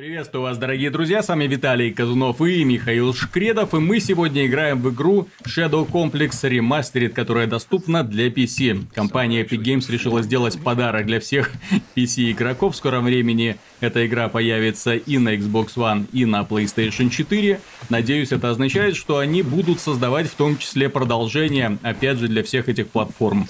Приветствую вас, дорогие друзья, с вами Виталий Казунов и Михаил Шкредов, и мы сегодня играем в игру Shadow Complex Remastered, которая доступна для PC. Компания Epic Games решила сделать подарок для всех PC-игроков. В скором времени эта игра появится и на Xbox One, и на PlayStation 4. Надеюсь, это означает, что они будут создавать в том числе продолжение, опять же, для всех этих платформ.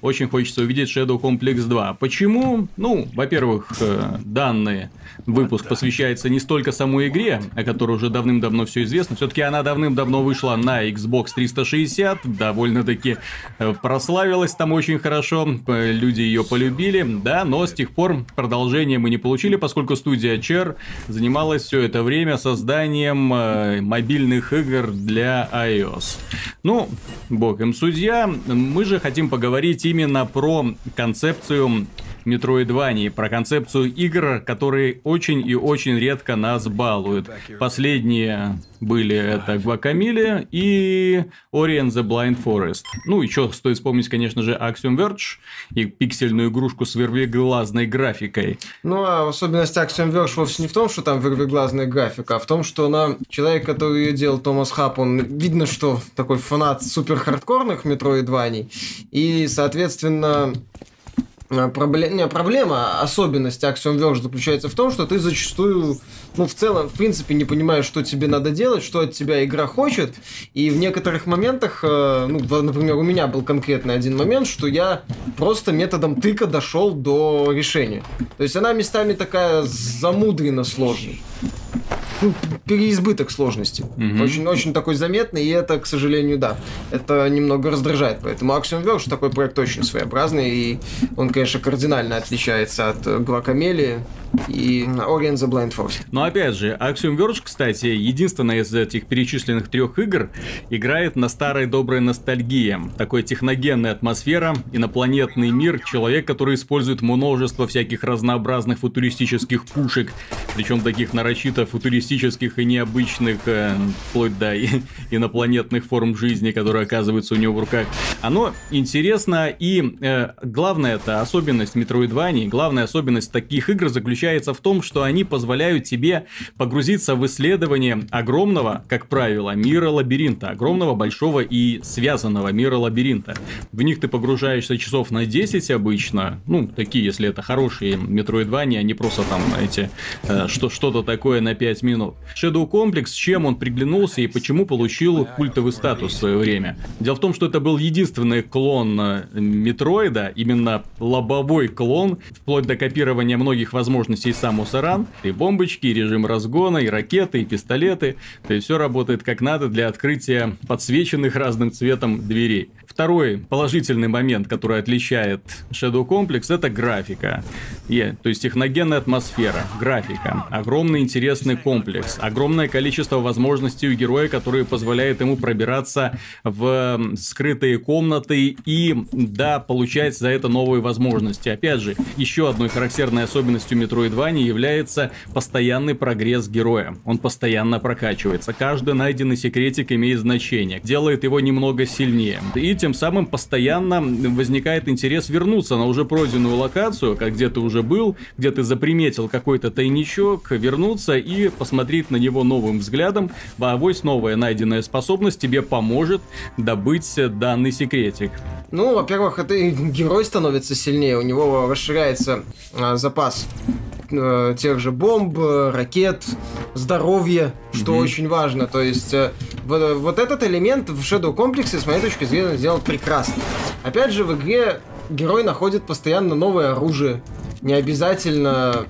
Очень хочется увидеть Shadow Complex 2. Почему? Ну, во-первых, э, данный выпуск посвящается не столько самой игре, о которой уже давным-давно все известно. Все-таки она давным-давно вышла на Xbox 360, довольно-таки э, прославилась там очень хорошо, люди ее полюбили, да, но с тех пор продолжение мы не получили, поскольку студия Cher занималась все это время созданием э, мобильных игр для iOS. Ну, бог им судья, мы же хотим поговорить именно про концепцию Метроидвании, про концепцию игр, которые очень и очень редко нас балуют. Последние были это Гвакамиле и Ori and the Blind Forest. Ну, еще стоит вспомнить, конечно же, Axiom Verge и пиксельную игрушку с вервиглазной графикой. Ну, а особенность Axiom Verge вовсе не в том, что там вервиглазная графика, а в том, что она, человек, который ее делал, Томас Хаб, он, видно, что такой фанат супер хардкорных метроидваний, и, соответственно, проблема, не, проблема, особенность Axiom Verge заключается в том, что ты зачастую, ну, в целом, в принципе, не понимаешь, что тебе надо делать, что от тебя игра хочет, и в некоторых моментах, э, ну, например, у меня был конкретно один момент, что я просто методом тыка дошел до решения. То есть она местами такая замудренно сложная ну, переизбыток сложности. Угу. Очень, очень такой заметный, и это, к сожалению, да, это немного раздражает. Поэтому Axiom Verge такой проект очень своеобразный, и он, конечно, кардинально отличается от Guacamele и Ori and the Blind Force. Но опять же, Axiom Verge, кстати, единственная из этих перечисленных трех игр, играет на старой доброй ностальгии. Такой техногенная атмосфера, инопланетный мир, человек, который использует множество всяких разнообразных футуристических пушек, причем таких нарочито футуристических и необычных, э, вплоть до инопланетных форм жизни, которые оказываются у него в руках. Оно интересно, и э, главная это особенность Metroidvania, главная особенность таких игр заключается в том, что они позволяют тебе погрузиться в исследование огромного, как правило, мира лабиринта, огромного, большого и связанного мира лабиринта. В них ты погружаешься часов на 10 обычно, ну, такие, если это хорошие метроидвания, а не просто там эти, э, что, что-то такое на 5 минут. Shadow Complex, чем он приглянулся и почему получил культовый статус в свое время? Дело в том, что это был единственный клон э, Метроида, именно лобовой клон, вплоть до копирования многих возможностей Самус Аран, и бомбочки, и режим разгона, и ракеты, и пистолеты. То есть все работает как надо для открытия подсвеченных разным цветом дверей. Второй положительный момент, который отличает Shadow Complex, это графика. И, то есть техногенная атмосфера, графика, огромный интересный комплекс, огромное количество возможностей у героя, которые позволяют ему пробираться в скрытые комнаты и, да, получать за это новые возможности. Опять же, еще одной характерной особенностью Metroidvania является постоянный прогресс героя. Он постоянно прокачивается. Каждый найденный секретик имеет значение, делает его немного сильнее. И тем самым постоянно возникает интерес вернуться на уже пройденную локацию, как где ты уже был, где ты заприметил какой-то тайничок, вернуться и посмотреть на него новым взглядом. А авось новая найденная способность тебе поможет добыть данный секретик. Ну, во-первых, это герой становится сильнее, у него расширяется а, запас э, тех же бомб, ракет, здоровья, что mm-hmm. очень важно. То есть э, вот, вот этот элемент в Shadow комплексе, с моей точки зрения, сделал прекрасно. Опять же, в игре герой находит постоянно новое оружие. Не обязательно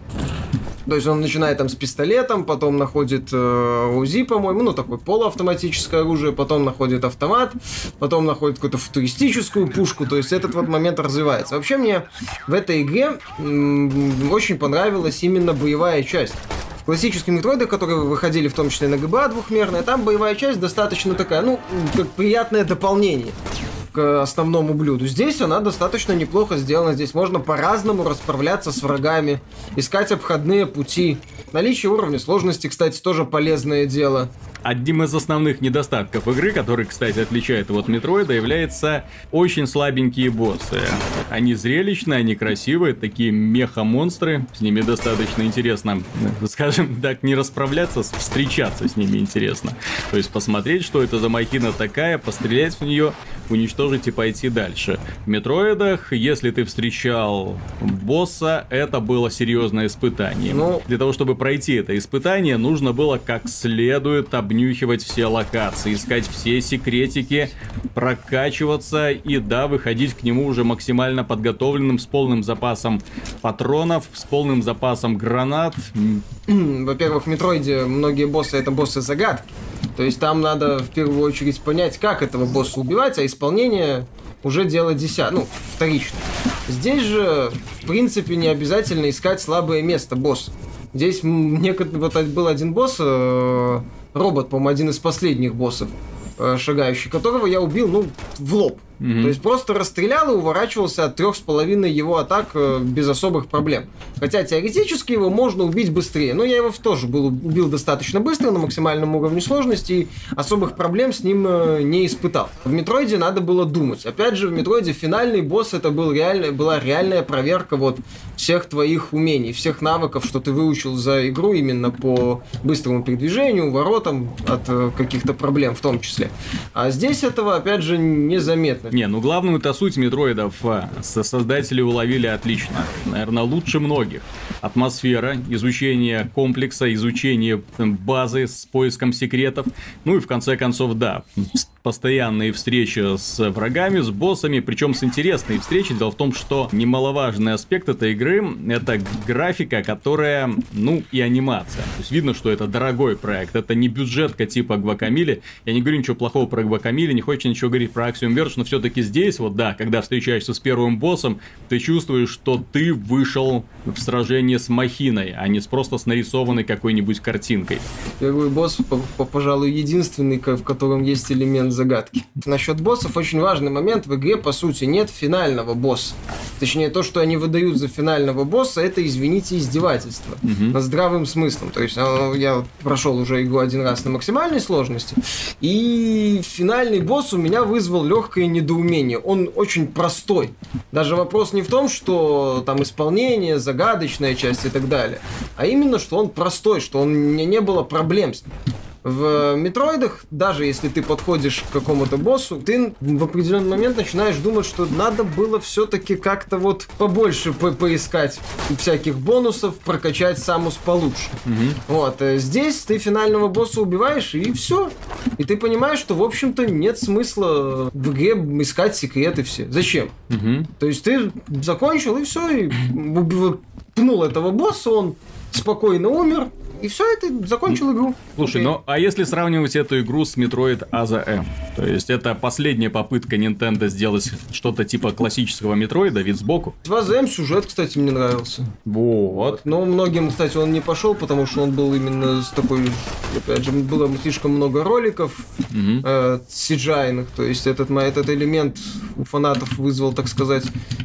то есть он начинает там с пистолетом, потом находит э, УЗИ, по-моему, ну такое полуавтоматическое оружие, потом находит автомат, потом находит какую-то футуристическую пушку. То есть этот вот момент развивается. Вообще мне в этой игре м- очень понравилась именно боевая часть. В классических метроидах, которые выходили в том числе на ГБА двухмерная, там боевая часть достаточно такая, ну, как приятное дополнение к основному блюду. Здесь она достаточно неплохо сделана. Здесь можно по-разному расправляться с врагами, искать обходные пути. Наличие уровня сложности, кстати, тоже полезное дело. Одним из основных недостатков игры, который, кстати, отличает его от Метроида, является очень слабенькие боссы. Они зрелищные, они красивые, такие меха-монстры, с ними достаточно интересно, скажем так, не расправляться, встречаться с ними интересно. То есть посмотреть, что это за махина такая, пострелять в нее, уничтожить и пойти дальше. В Метроидах, если ты встречал босса, это было серьезное испытание. Ну... Для того, чтобы пройти это испытание, нужно было как следует обнюхивать все локации, искать все секретики, прокачиваться и, да, выходить к нему уже максимально подготовленным, с полным запасом патронов, с полным запасом гранат. Во-первых, в Метроиде многие боссы это боссы загадки. То есть там надо в первую очередь понять, как этого босса убивать, а исполнение уже дело десятое, ну, вторично. Здесь же, в принципе, не обязательно искать слабое место босса. Здесь некотор... вот был один босс, э, робот, по-моему, один из последних боссов, э, шагающий, которого я убил, ну, в лоб. Mm-hmm. То есть просто расстрелял и уворачивался от трех с половиной его атак э, без особых проблем. Хотя теоретически его можно убить быстрее. Но я его тоже был, убил достаточно быстро на максимальном уровне сложности и особых проблем с ним э, не испытал. В Метроиде надо было думать. Опять же, в Метроиде финальный босс это был реально, была реальная проверка вот всех твоих умений, всех навыков, что ты выучил за игру именно по быстрому передвижению, воротам от э, каких-то проблем в том числе. А здесь этого, опять же, незаметно. Не, ну главную-то суть метроидов а, создатели уловили отлично. Наверное, лучше многих. Атмосфера, изучение комплекса, изучение базы с поиском секретов. Ну и в конце концов, да, постоянные встречи с врагами, с боссами, причем с интересной встречей. Дело в том, что немаловажный аспект этой игры — это графика, которая, ну, и анимация. То есть видно, что это дорогой проект, это не бюджетка типа Гвакамили. Я не говорю ничего плохого про Гвакамили, не хочется ничего говорить про Axiom Verge, но все-таки здесь, вот да, когда встречаешься с первым боссом, ты чувствуешь, что ты вышел в сражение с махиной, а не с просто с нарисованной какой-нибудь картинкой. Первый босс, пожалуй, единственный, в котором есть элемент загадки. Насчет боссов очень важный момент. В игре, по сути, нет финального босса. Точнее, то, что они выдают за финального босса, это, извините, издевательство. Угу. Над здравым смыслом. То есть, а, я прошел уже игру один раз на максимальной сложности, и финальный босс у меня вызвал легкое недоумение. Он очень простой. Даже вопрос не в том, что там исполнение, загадочная часть и так далее, а именно, что он простой, что он не, не было проблем с ним. В метроидах, даже если ты подходишь к какому-то боссу, ты в определенный момент начинаешь думать, что надо было все-таки как-то вот побольше по поискать всяких бонусов, прокачать самус получше. Угу. Вот. Э, здесь ты финального босса убиваешь, и все. И ты понимаешь, что, в общем-то, нет смысла в игре искать секреты все. Зачем? Угу. То есть ты закончил, и все, и пнул этого босса, он спокойно умер, и все, это закончил игру. Слушай, okay. ну а если сравнивать эту игру с Metroid Other M? То есть это последняя попытка Nintendo сделать что-то типа классического Метроида, вид сбоку. В Other M сюжет, кстати, мне нравился. Вот. Но многим, кстати, он не пошел, потому что он был именно с такой... Опять же, было слишком много роликов mm-hmm. э, То есть этот, этот элемент у фанатов вызвал, так сказать,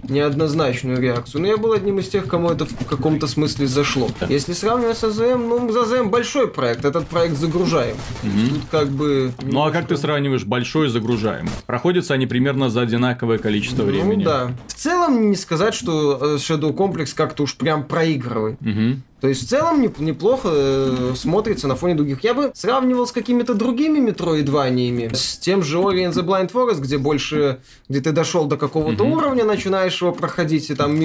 неоднозначную реакцию. Но я был одним из тех, кому это в каком-то смысле зашло. Если сравнивать с АЗМ, ну, ЗАЗМ большой проект, этот проект загружаем. Угу. Тут как бы... Ну, а как ты сравниваешь большой и загружаем? Проходятся они примерно за одинаковое количество ну, времени. Ну, да. В целом, не сказать, что э, Shadow Complex как-то уж прям проигрывает. Угу. То есть в целом неплохо э, смотрится на фоне других. Я бы сравнивал с какими-то другими метроидваниями. С тем же Ori and the Blind Forest, где больше, где ты дошел до какого-то mm-hmm. уровня, начинаешь его проходить, и там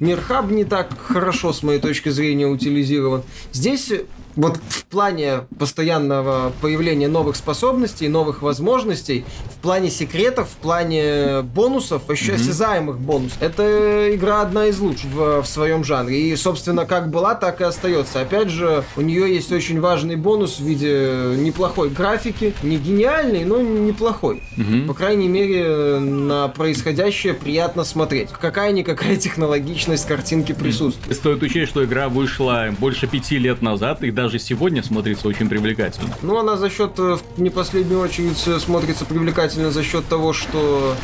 мирхаб не так хорошо, с моей точки зрения, утилизирован. Здесь вот в плане постоянного появления новых способностей, новых возможностей, в плане секретов, в плане бонусов, еще mm-hmm. осязаемых бонусов, эта игра одна из лучших в, в своем жанре. И, собственно, как была, так и остается. Опять же, у нее есть очень важный бонус в виде неплохой графики, не гениальный, но неплохой. Mm-hmm. По крайней мере, на происходящее приятно смотреть. Какая-никакая технологичность картинки присутствует. Стоит учесть, что игра вышла больше пяти лет назад, и даже даже сегодня смотрится очень привлекательно. Ну, она за счет, э, в не последнюю очередь, э, смотрится привлекательно за счет того, что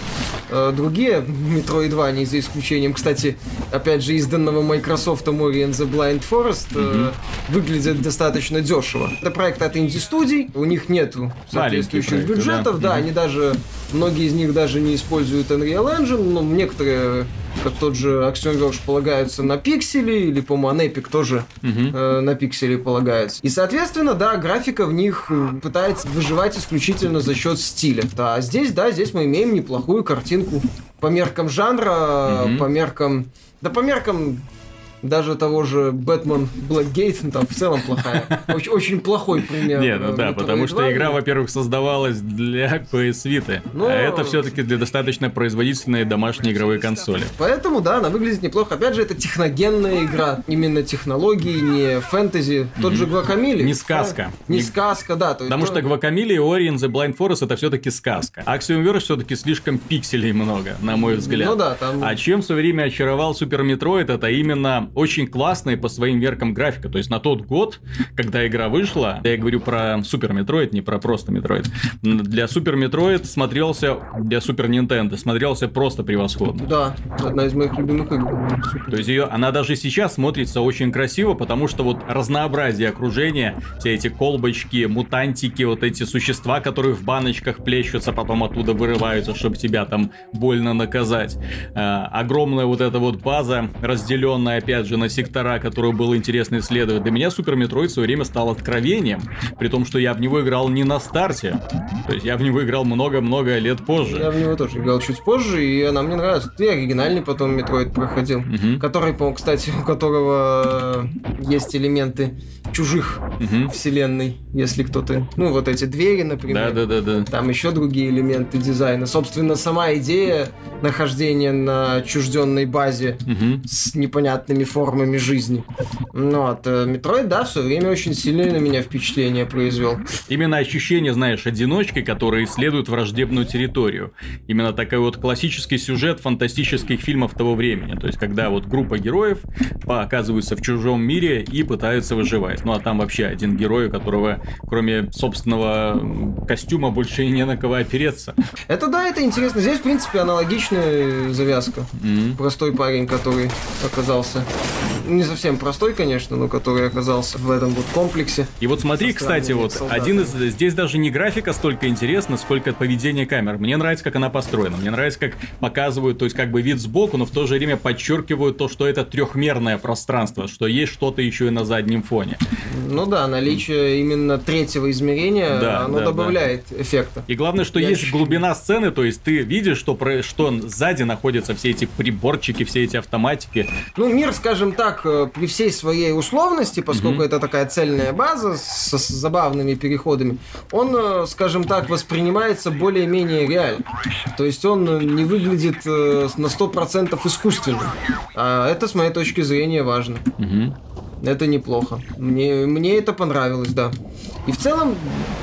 э, другие Metroidvania, за исключением, кстати, опять же, изданного Microsoft Ori and the Blind Forest, э, выглядят достаточно дешево. Это проект от инди-студий, у них нету соответствующих проекты, бюджетов, да. да, Мгм. они даже, многие из них даже не используют Unreal Engine, но некоторые, как тот же Axiom Verge, полагаются на пиксели, или, по-моему, Epic тоже Мгм. э, на пиксели полагается. И, соответственно, да, графика в них э, пытается выживать исключительно за счет стиля. А здесь, да, здесь мы имеем неплохую картинку. По меркам жанра, Мгм. по меркам... Да по меркам даже того же Бэтмен ну, там в целом плохая. Очень, очень плохой пример. Не, ну э, да, потому что игра, во-первых, создавалась для PS Vita, Ну, а это все-таки для достаточно производительной домашней игровой консоли. Поэтому, да, она выглядит неплохо. Опять же, это техногенная игра. Именно технологии, не фэнтези. Тот же Guacamelee. Не сказка. Не, Не- сказка, да. То есть Потому то- что Guacamelee и Ori and the Blind Forest это все-таки сказка. Axiom Verge все-таки слишком пикселей много, на мой взгляд. Ну да, там... А чем в свое время очаровал Super Metroid, это именно очень классная по своим меркам графика. То есть на тот год, когда игра вышла, я говорю про Super Metroid, не про просто Metroid, для Super Metroid смотрелся, для Super Nintendo смотрелся просто превосходно. Да, одна из моих любимых игр. То есть ее, она даже сейчас смотрится очень красиво, потому что вот разнообразие окружения, все эти колбочки, мутантики, вот эти существа, которые в баночках плещутся, потом оттуда вырываются, чтобы тебя там больно наказать. А, огромная вот эта вот база, разделенная опять же на сектора, которую было интересно исследовать. Для меня Super Metroid в свое время стал откровением, при том, что я в него играл не на старте. То есть я в него играл много-много лет позже. Я в него тоже играл чуть позже, и она мне нравится. Ты оригинальный потом Metroid проходил. Мгм. Который, по кстати, у которого есть элементы чужих Мгм. вселенной, если кто-то... Ну, вот эти двери, например. Да-да-да-да. Там еще другие элементы дизайна. Собственно, сама идея нахождения на отчужденной базе Мгм. с непонятными формами жизни. Ну, вот, э, Metroid, да, в свое время очень сильное на меня впечатление произвел. Именно ощущение, знаешь, одиночки, который исследует враждебную территорию. Именно такой вот классический сюжет фантастических фильмов того времени. То есть, когда вот группа героев оказываются в чужом мире и пытаются выживать. Ну, а там вообще один герой, у которого кроме собственного костюма больше и не на кого опереться. Это да, это интересно. Здесь, в принципе, аналогичная завязка. М. Простой парень, который оказался... Не совсем простой, конечно, но который оказался в этом вот комплексе. И вот смотри, кстати, вот солдатами. один из... Здесь даже не графика столько интересна, сколько поведение камер. Мне нравится, как она построена. Мне нравится, как показывают, то есть как бы вид сбоку, но в то же время подчеркивают то, что это трехмерное пространство, что есть что-то еще и на заднем фоне. Ну да, наличие именно третьего измерения, Да, оно да, добавляет эффекта. И главное, что Я есть ощущаю. глубина сцены, то есть ты видишь, что, про... что сзади находятся все эти приборчики, все эти автоматики. Ну, мир, скажем так, э, при всей своей условности, поскольку Мгм. это такая цельная база с, с забавными переходами, он, э, скажем так, воспринимается более-менее реально. То есть он э, не выглядит на 100% искусственно. А это, с моей точки зрения, важно. Мгм. Это неплохо. Мне, мне это понравилось, да. И в целом,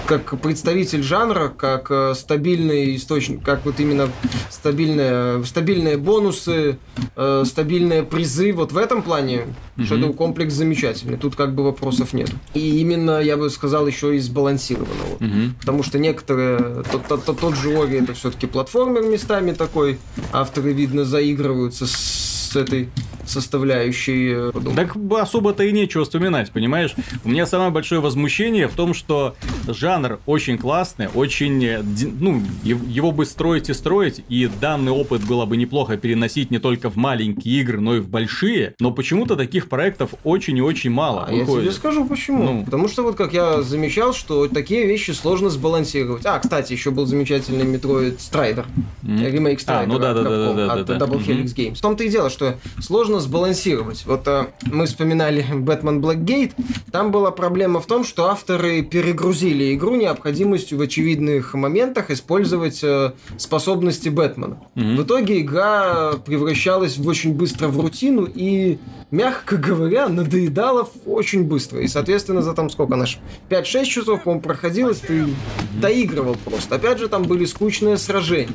как представитель жанра, как э, стабильный источник, как вот именно стабильные, стабильные бонусы, э, стабильные призы, вот в этом плане Мгм. Shadow комплекс замечательный. Тут как бы вопросов нет. И именно, я бы сказал, еще и сбалансированного. Потому что некоторые, тот, тот, тот- тот же Ори это все-таки платформер местами такой. Авторы, видно, заигрываются с этой составляющей. э. Так особо-то и нечего вспоминать, понимаешь? У меня самое большое возмущение в том, что жанр очень классный, очень, э, ну, его бы строить и строить, и данный опыт было бы неплохо переносить не только в маленькие игры, но и в большие, но почему-то таких проектов очень и очень мало А я тебе выходит. скажу почему. Ну. Потому что вот как я замечал, что такие вещи сложно сбалансировать. А, кстати, еще был замечательный Metroid Strider. М. Ремейк А, Strider ну да, от да, да, да, да, от да. Double Мгм. Helix Games. В том-то и дело, что сложно сбалансировать. Вот э, мы вспоминали Batman Blackgate. Там была проблема в том, что авторы перегрузили игру необходимостью в очевидных моментах использовать э, способности Бэтмена. Мгм. В итоге игра превращалась в очень быстро в рутину и, мягко говоря, надоедала в- очень быстро. И, соответственно, за там сколько наш 5-6 часов, по-моему, проходилось, ты доигрывал просто. Опять же, там были скучные сражения.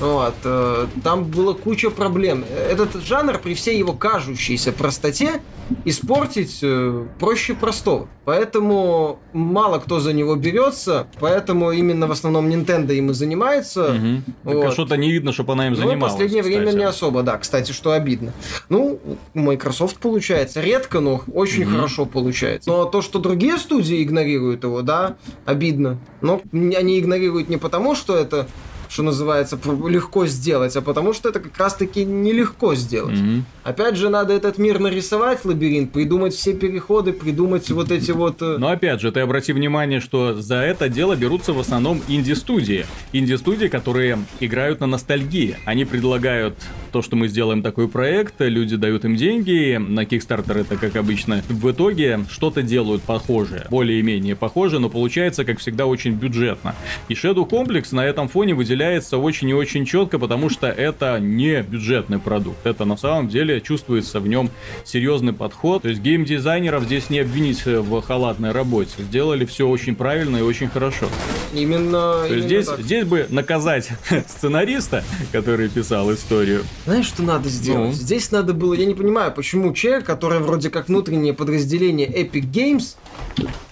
Вот, э, там была куча проблем. Этот жанр при всей его кажущейся простоте испортить э, проще простого. Поэтому мало кто за него берется, поэтому именно в основном Nintendo им и занимается. Мгм. Так, а Вот. что-то не видно, чтобы она им Ну, в занималась. последнее время кстати. не особо, да. Кстати, что обидно. Ну, у Microsoft получается. Редко, но очень Мгм. хорошо получается. Но то, что другие студии игнорируют его, да, обидно. Но они игнорируют не потому, что это что называется, легко сделать, а потому что это как раз-таки нелегко сделать. Мгм. Опять же, надо этот мир нарисовать, лабиринт, придумать все переходы, придумать вот эти вот... э, Но опять же, ты обрати внимание, что за это дело берутся в основном инди-студии. Инди-студии, которые играют на ностальгии. Они предлагают то, что мы сделаем такой проект, люди дают им деньги, на Kickstarter это как обычно. В итоге что-то делают похожее, более-менее похожее, но получается, как всегда, очень бюджетно. И Shadow Complex на этом фоне выделяется очень и очень четко, потому что это не бюджетный продукт. Это на самом деле чувствуется в нем серьезный подход. То есть геймдизайнеров здесь не обвинить в халатной работе. Сделали все очень правильно и очень хорошо. Именно... То именно здесь, так. здесь бы наказать сценариста, который писал историю. Знаешь, что надо сделать? Ну? Здесь надо было, я не понимаю, почему человек, который вроде как внутреннее подразделение Epic Games,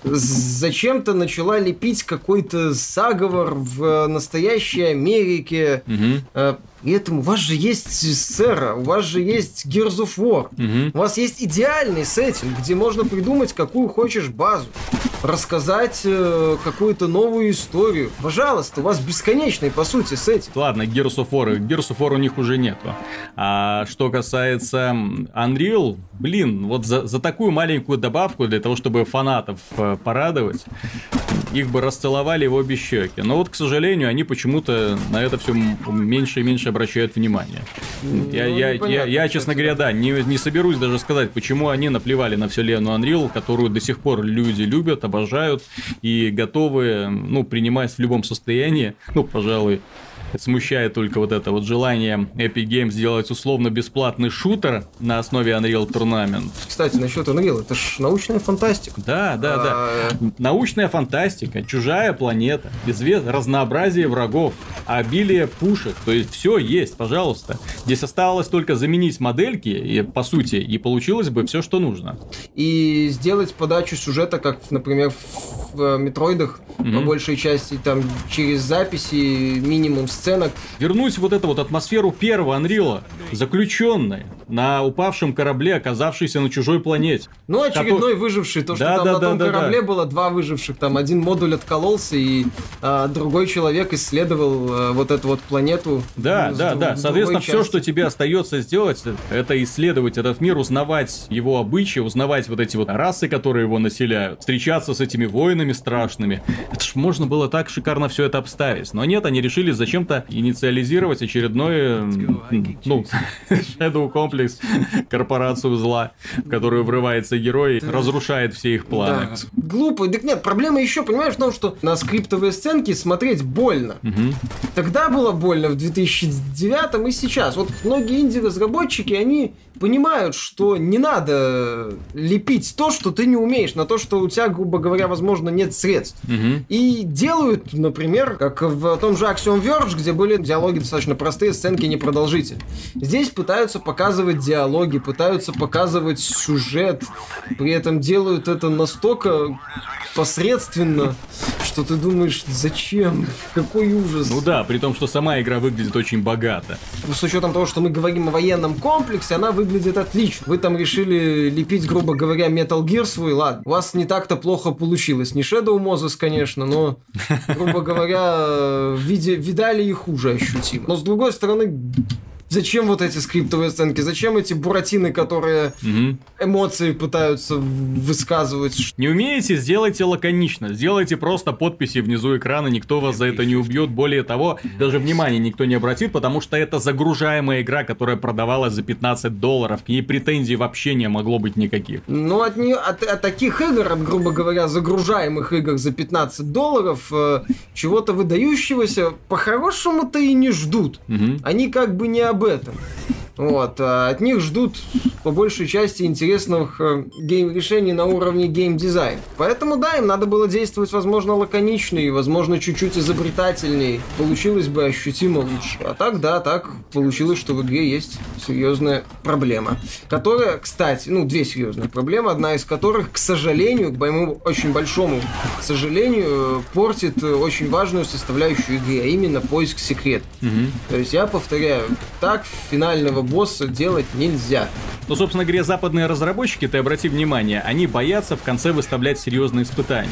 зачем-то начала лепить какой-то заговор в настоящей Америке. Э, И этому у вас же есть Сера, у вас же есть Gears of War. мгм. У вас есть идеальный сеттинг, где можно придумать какую хочешь базу, рассказать э, какую-то новую историю. Пожалуйста, у вас бесконечный, по сути, сеттинг. Ладно, Gears of War. Gears of War у них уже нету. А что касается Unreal, блин, вот за, за такую маленькую добавку для того, чтобы фанатов э, порадовать, их бы расцеловали в обе щеки. Но вот, к сожалению, они почему-то на это все меньше и меньше обращают внимание. Я, Ну, я, я, я, кстати, честно говоря, да, не, не соберусь даже сказать, почему они наплевали на вселенную Unreal, которую до сих пор люди любят, обожают и готовы, ну, принимать в любом состоянии. Ну, пожалуй, смущает только вот это вот желание Epic Games сделать условно-бесплатный шутер на основе Unreal Tournament. Кстати, насчет Unreal, это ж научная фантастика. Да, да, да. А, Научная фантастика, чужая планета, извест... разнообразие врагов, обилие пушек, то есть все есть, пожалуйста. Здесь осталось только заменить модельки, и, по сути, и получилось бы все, что нужно. И сделать подачу сюжета, как, например, в, в Метроидах, по Мгм. большей части, там, через записи, минимум сценок. Вернуть вот эту вот атмосферу первого Анрила, заключенной на упавшем корабле, оказавшейся на чужой планете. Ну, очередной выживший, то, что Да, там да, на том да, корабле да. было два выживших, там один модуль откололся, и а, другой человек исследовал а, вот эту вот планету. Да, с да, да. Соответственно, другой все, части. что тебе остается сделать, это исследовать этот мир, узнавать его обычаи, узнавать вот эти вот расы, которые его населяют, встречаться с этими воинами страшными. Это ж можно было так шикарно все это обставить. Но нет, они решили зачем-то инициализировать очередной, ну, Shadow Complex, корпорацию зла, в которую врывается герой и разрушает все их планы. Да. Глупо. Так нет, проблема еще, понимаешь, в том, что на скриптовые сценки смотреть больно. Мгм. Тогда было больно в 2009 и сейчас. Вот многие инди-разработчики, они понимают, что не надо лепить то, что ты не умеешь, на то, что у тебя, грубо говоря, возможно, нет средств. Мгм. И делают, например, как в том же Axiom Verge, где были диалоги достаточно простые, сценки непродолжительные. Здесь пытаются показывать диалоги, пытаются показывать сюжет, при этом делают это настолько посредственно, что ты думаешь, зачем? Какой ужас. Ну да, при том, что сама игра выглядит очень богато. С учетом того, что мы говорим о военном комплексе, она выглядит отлично. Вы там решили лепить, грубо говоря, Metal Gear свой, ладно. У вас не так-то плохо получилось. Не Shadow Moses, конечно, но, грубо говоря, виде, видали и хуже ощутимо. Но с другой стороны, зачем вот эти скриптовые сценки? Зачем эти буратины, которые Мгм. эмоции пытаются высказывать? Не умеете, сделайте лаконично. Сделайте просто подписи внизу экрана, никто вас за это не убьет. Более того, даже внимания никто не обратит, потому что это загружаемая игра, которая продавалась за 15 долларов. К ней претензий вообще не могло быть никаких. Ну, от, не, от, от таких игр, от, грубо говоря, загружаемых игр за 15 долларов, э, чего-то выдающегося по-хорошему-то и не ждут. Мгм. Они как бы не об этом. Вот. А от них ждут по большей части интересных э, гейм-решений на уровне гейм-дизайн. Поэтому, да, им надо было действовать, возможно, лаконичнее, возможно, чуть-чуть изобретательнее. Получилось бы ощутимо лучше. А так, да, так получилось, что в игре есть серьезная проблема. Которая, кстати, ну, две серьезные проблемы, одна из которых, к сожалению, к моему очень большому к сожалению, портит очень важную составляющую игры, а именно поиск секрет. Угу. То есть я повторяю, так финального босса делать нельзя. Ну, собственно говоря, западные разработчики, ты обрати внимание, они боятся в конце выставлять серьезные испытания.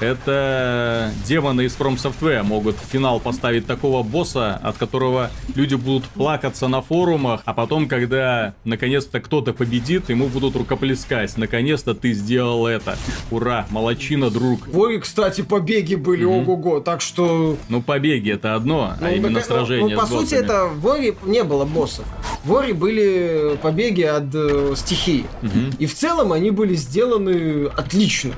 Это демоны из From Software могут в финал поставить такого босса, от которого люди будут плакаться на форумах, а потом, когда наконец-то кто-то победит, ему будут рукоплескать. Наконец-то ты сделал это. Ура, молочина, друг. Ой, кстати, побеги были, mm-hmm. ого-го, так что... Ну, побеги это одно, а ну, а именно так, сражение ну, по сути, это в Воре не было боссов. В Воре были побеги от э, стихии. Mm-hmm. И в целом они были сделаны отлично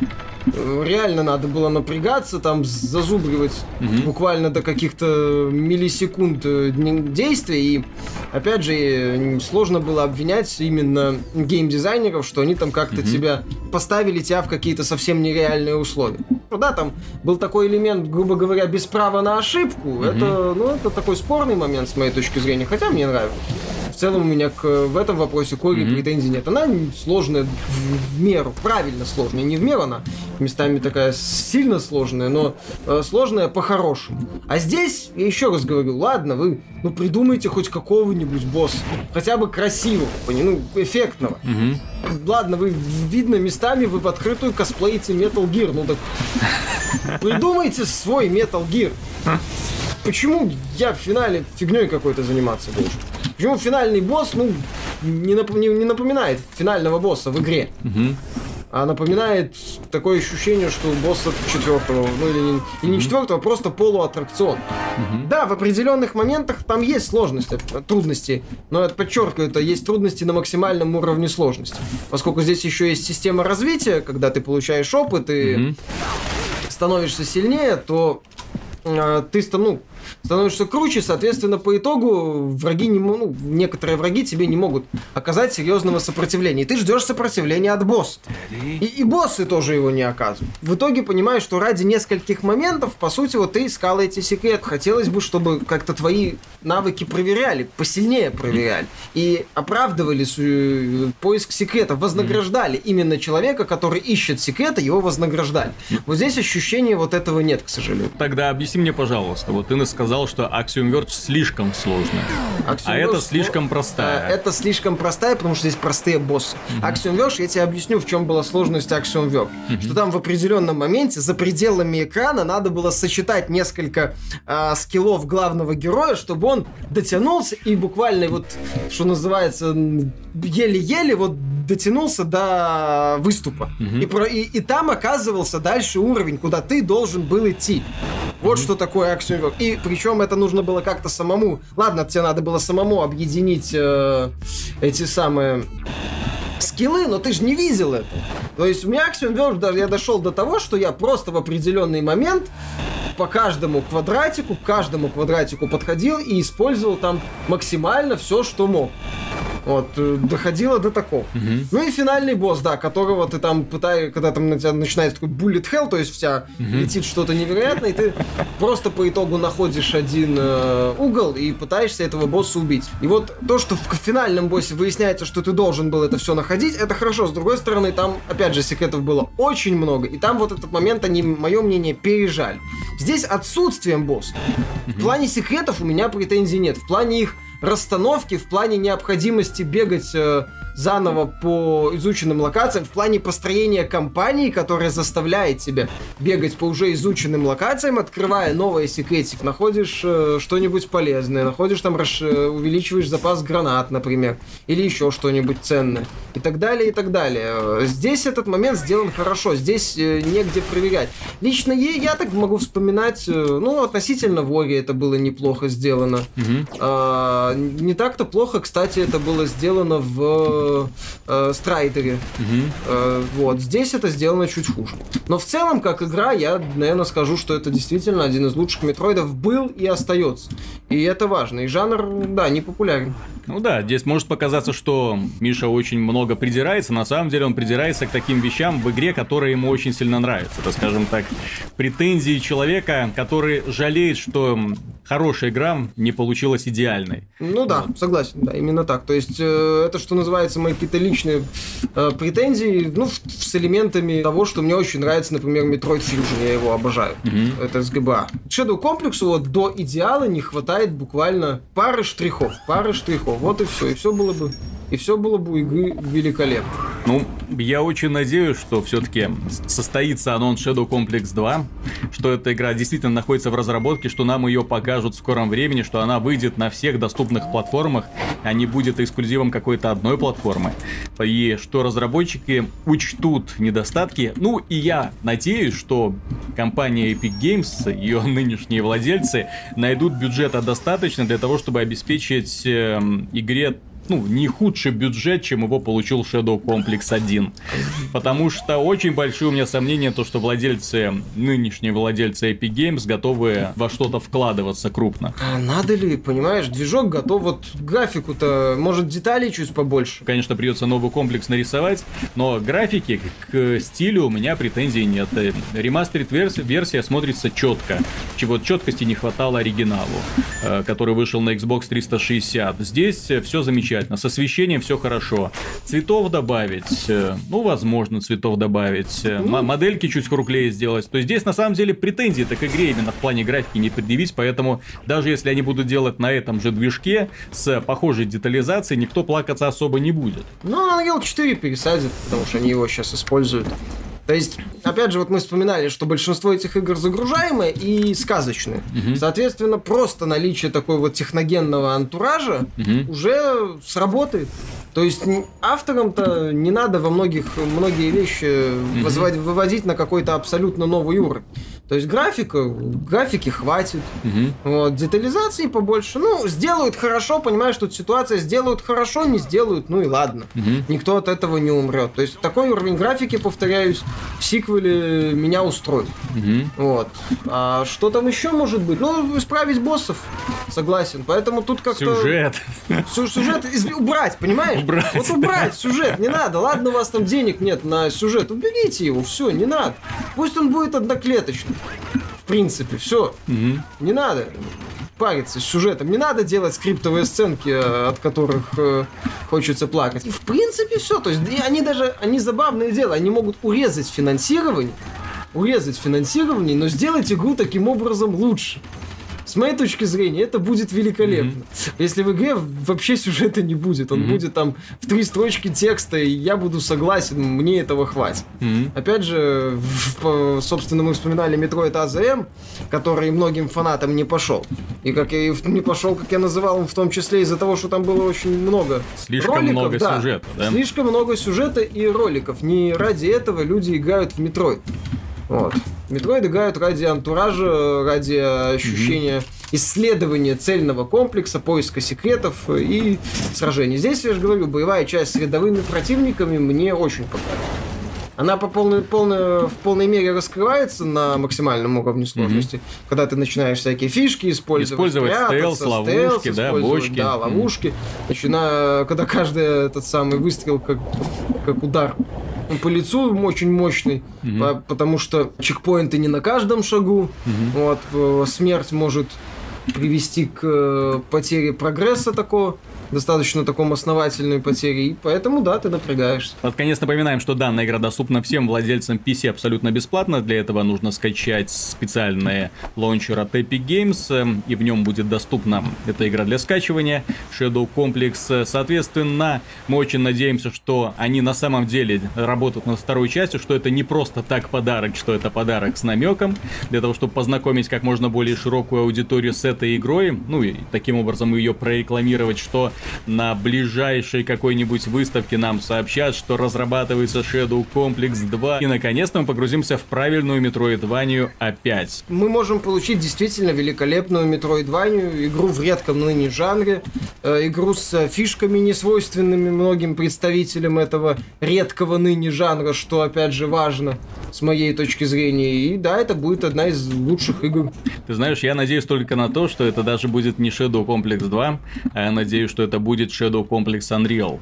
реально надо было напрягаться, там зазубривать угу. буквально до каких-то миллисекунд э, действия. И опять же, сложно было обвинять именно геймдизайнеров, что они там как-то угу. тебя поставили тебя в какие-то совсем нереальные условия. Ну да, там был такой элемент, грубо говоря, без права на ошибку. Угу. Это, ну, это такой спорный момент с моей точки зрения, хотя мне нравится в целом у меня к, в этом вопросе к Ори mm-hmm. претензий нет. Она сложная в, в меру, правильно сложная. Не в меру она местами такая сильно сложная, но э, сложная по-хорошему. А здесь, я еще раз говорю, ладно, вы ну придумайте хоть какого-нибудь босса. Хотя бы красивого, ну, эффектного. Mm-hmm. Ладно, вы видно местами вы в открытую косплеите Metal Gear. Ну так придумайте свой Metal Gear. Почему я в финале фигней какой-то заниматься должен? Почему финальный босс, ну, не, нап- не, не напоминает финального босса в игре? Угу. А напоминает такое ощущение, что босса четвертого, ну или не, или не четвертого, а просто полуаттракцион. Угу. Да, в определенных моментах там есть сложности, трудности, но это подчеркиваю, это есть трудности на максимальном уровне сложности. Поскольку здесь еще есть система развития, когда ты получаешь опыт и угу. становишься сильнее, то э, ты, ну, становишься круче, соответственно, по итогу враги не, ну, некоторые враги тебе не могут оказать серьезного сопротивления. И ты ждешь сопротивления от босса. И, и боссы тоже его не оказывают. В итоге понимаешь, что ради нескольких моментов, по сути, вот ты искал эти секреты. Хотелось бы, чтобы как-то твои навыки проверяли, посильнее проверяли. И оправдывали поиск секретов, вознаграждали именно человека, который ищет секреты, его вознаграждали. Вот здесь ощущения вот этого нет, к сожалению. Тогда объясни мне, пожалуйста, вот ты сказал, что Axiom Verge слишком сложная. Axiom а это слишком простая. Это слишком простая, потому что здесь простые боссы. Mm-hmm. Axiom Verge, я тебе объясню, в чем была сложность Axiom Verge. Mm-hmm. Что там в определенном моменте за пределами экрана надо было сочетать несколько э, скиллов главного героя, чтобы он дотянулся и буквально вот, что называется, еле-еле вот дотянулся до выступа. Mm-hmm. И, про, и, и там оказывался дальше уровень, куда ты должен был идти. Вот mm-hmm. что такое Axiom Verge. И причем это нужно было как-то самому... Ладно, тебе надо было самому объединить э, эти самые скиллы, но ты же не видел это. То есть у меня Axiom Verge, я дошел до того, что я просто в определенный момент по каждому квадратику, к каждому квадратику подходил и использовал там максимально все, что мог. Вот, э, доходило до такого. Угу. Ну и финальный босс, да, которого ты там пытаешь, когда там на тебя начинается такой bullet hell, то есть вся угу. летит что-то невероятное, и ты просто по итогу находишь один э, угол и пытаешься этого босса убить. И вот то, что в финальном боссе выясняется, что ты должен был это все находить, это хорошо. С другой стороны, там, опять же, секретов было очень много, и там вот этот момент они, мое мнение, пережали. Здесь отсутствием босса. В плане секретов у меня претензий нет. В плане их расстановки, в плане необходимости бегать э, заново по изученным локациям в плане построения кампании, которая заставляет тебя бегать по уже изученным локациям, открывая новый секретик, находишь э, что-нибудь полезное, находишь там, расш... Э, увеличиваешь запас гранат, например, или еще что-нибудь ценное, и так далее, и так далее. Здесь этот момент сделан хорошо, здесь э, негде проверять. Лично я, я так могу вспоминать, э, ну, относительно Вори это было неплохо сделано. Угу. А, не так-то плохо, кстати, это было сделано в э, Страйдере. Угу. Э, вот. Здесь это сделано чуть хуже. Но в целом, как игра, я, наверное, скажу, что это действительно один из лучших метроидов был и остается. И это важно. И жанр, да, не популярен. Ну да, здесь может показаться, что Миша очень много придирается. На самом деле он придирается к таким вещам в игре, которые ему очень сильно нравятся. Это, скажем так, претензии человека, который жалеет, что хорошая игра не получилась идеальной. Ну да, вот. согласен, да, именно так. То есть э, это, что называется, мои какие-то личные э, претензии, ну, в, с элементами того, что мне очень нравится, например, Metroid Fusion, я его обожаю. Угу. Это с ГБА. Shadow комплексу вот до идеала не хватает буквально пары штрихов, пары штрихов. Вот и все, и все было бы и все было бы великолепно. Ну, я очень надеюсь, что все-таки состоится анонс Shadow Complex 2, что эта игра действительно находится в разработке, что нам ее покажут в скором времени, что она выйдет на всех доступных платформах, а не будет эксклюзивом какой-то одной платформы. И что разработчики учтут недостатки. Ну, и я надеюсь, что компания Epic Games, ее нынешние владельцы, найдут бюджета достаточно для того, чтобы обеспечить э, игре ну, не худший бюджет, чем его получил Shadow Complex 1. Потому что очень большие у меня сомнения, то, что владельцы, нынешние владельцы Epic Games готовы во что-то вкладываться крупно. А надо ли, понимаешь, движок готов, вот графику-то, может, деталей чуть побольше. Конечно, придется новый комплекс нарисовать, но графики к стилю у меня претензий нет. Ремастерит версия, смотрится четко, чего четкости не хватало оригиналу, э, который вышел на Xbox 360. Здесь все замечательно замечательно. С освещением все хорошо. Цветов добавить, э, ну, возможно, цветов добавить. Э, ну... Модельки чуть круглее сделать. То есть здесь, на самом деле, претензии так игре именно в плане графики не предъявить, поэтому даже если они будут делать на этом же движке с похожей детализацией, никто плакаться особо не будет. Ну, Unreal 4 пересадят, потому что они его сейчас используют. То есть, опять же, вот мы вспоминали, что большинство этих игр загружаемые и сказочные. Угу. Соответственно, просто наличие такой вот техногенного антуража угу. уже сработает. То есть авторам-то не надо во многих многие вещи mm-hmm. выводить на какой-то абсолютно новый уровень. То есть графика, графики хватит, угу. вот, детализации побольше. Ну, сделают хорошо, понимаешь, тут ситуация, сделают хорошо, не сделают, ну и ладно. Угу. Никто от этого не умрет. То есть такой уровень графики, повторяюсь, в сиквеле меня устроит. Угу. Вот. А что там еще может быть? Ну, исправить боссов, согласен. Поэтому тут как-то... Сюжет. Сюжет убрать, понимаешь? Убрать. Вот убрать сюжет, не надо. Ладно, у вас там денег нет на сюжет, уберите его, все, не надо. Пусть он будет одноклеточный. В принципе, все. Угу. Не надо париться с сюжетом. Не надо делать скриптовые сценки, э, от которых э, хочется плакать. В принципе, все. То есть они даже, они забавное дело, они могут урезать финансирование, урезать финансирование, но сделать игру таким образом лучше. С моей точки зрения, это будет великолепно. Mm-hmm. Если в игре вообще сюжета не будет, он mm-hmm. будет там в три строчки текста, и я буду согласен, мне этого хватит. Mm-hmm. Опять же, в, собственно, мы вспоминали Metroid AZM, который многим фанатам не пошел. И как я не пошел, как я называл, в том числе из-за того, что там было очень много Слишком роликов, много да, сюжета, да? Слишком много сюжета и роликов. Не ради этого люди играют в Metroid. Вот. Metroid играют ради антуража, ради ощущения mm-hmm. исследования цельного комплекса, поиска секретов и сражений. Здесь, я же говорю, боевая часть с рядовыми противниками мне очень понравилась. Она по полной, полной, в полной мере раскрывается на максимальном уровне сложности, mm-hmm. когда ты начинаешь всякие фишки использовать. Использовать стелс, ловушки, да, бочки. Да, ловушки. Mm-hmm. Начиная, когда каждый этот самый выстрел как, как удар по лицу очень мощный, угу. по, потому что чекпоинты не на каждом шагу. Угу. Вот, э, смерть может привести к э, потере прогресса такого достаточно таком основательной потери, и поэтому, да, ты напрягаешься. Под конец напоминаем, что данная игра доступна всем владельцам PC абсолютно бесплатно, для этого нужно скачать специальный лаунчер от Epic Games, эм, и в нем будет доступна эта игра для скачивания, Shadow Complex. Соответственно, мы очень надеемся, что они на самом деле работают над второй частью, что это не просто так подарок, что это подарок с намеком, для того, чтобы познакомить как можно более широкую аудиторию с этой игрой, ну и таким образом ее прорекламировать, что на ближайшей какой-нибудь выставке нам сообщат, что разрабатывается Shadow Complex 2. И наконец-то мы погрузимся в правильную метроидванию опять. Мы можем получить действительно великолепную метроидванию, игру в редком ныне жанре, э, игру с фишками, несвойственными многим представителям этого редкого ныне жанра, что опять же важно с моей точки зрения. И да, это будет одна из лучших игр. Ты знаешь, я надеюсь только на то, что это даже будет не Shadow Complex 2, а я надеюсь, что это это будет Shadow Complex Unreal.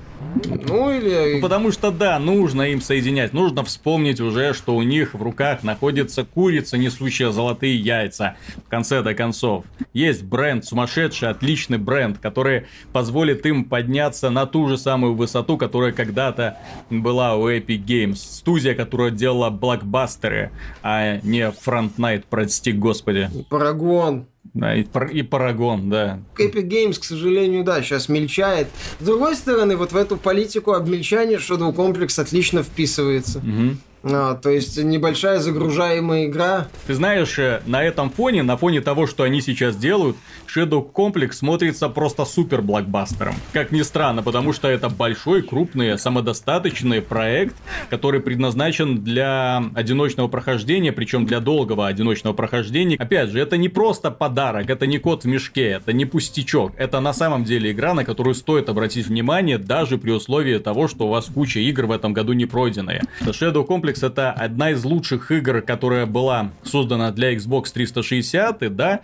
Ну или... Ну, потому что да, нужно им соединять. Нужно вспомнить уже, что у них в руках находится курица, несущая золотые яйца. В конце-то концов. Есть бренд, сумасшедший, отличный бренд, который позволит им подняться на ту же самую высоту, которая когда-то была у Epic Games. Студия, которая делала блокбастеры, а не Frontnight, прости господи. Парагон. Да, и, пар- и Парагон, да. Epic Games, к сожалению, да, сейчас мельчает. С другой стороны, вот в эту политику обмельчания Shadow Complex отлично вписывается. Мгм. А, то есть небольшая загружаемая игра. Ты знаешь, э, на этом фоне, на фоне того, что они сейчас делают, Shadow Complex смотрится просто супер блокбастером. Как ни странно, потому что это большой, крупный, самодостаточный проект, который предназначен для одиночного прохождения, причем для долгого одиночного прохождения. Опять же, это не просто подарок, это не кот в мешке, это не пустячок. Это на самом деле игра, на которую стоит обратить внимание, даже при условии того, что у вас куча игр в этом году не пройденные. Shadow Complex это одна из лучших игр, которая была создана для Xbox 360, и да,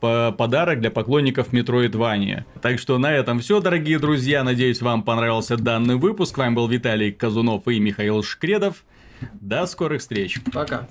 по- подарок для поклонников Metroidvania. Так что на этом все, дорогие друзья. Надеюсь, вам понравился данный выпуск. С вами был Виталий Казунов и Михаил Шкредов. До скорых встреч. Пока.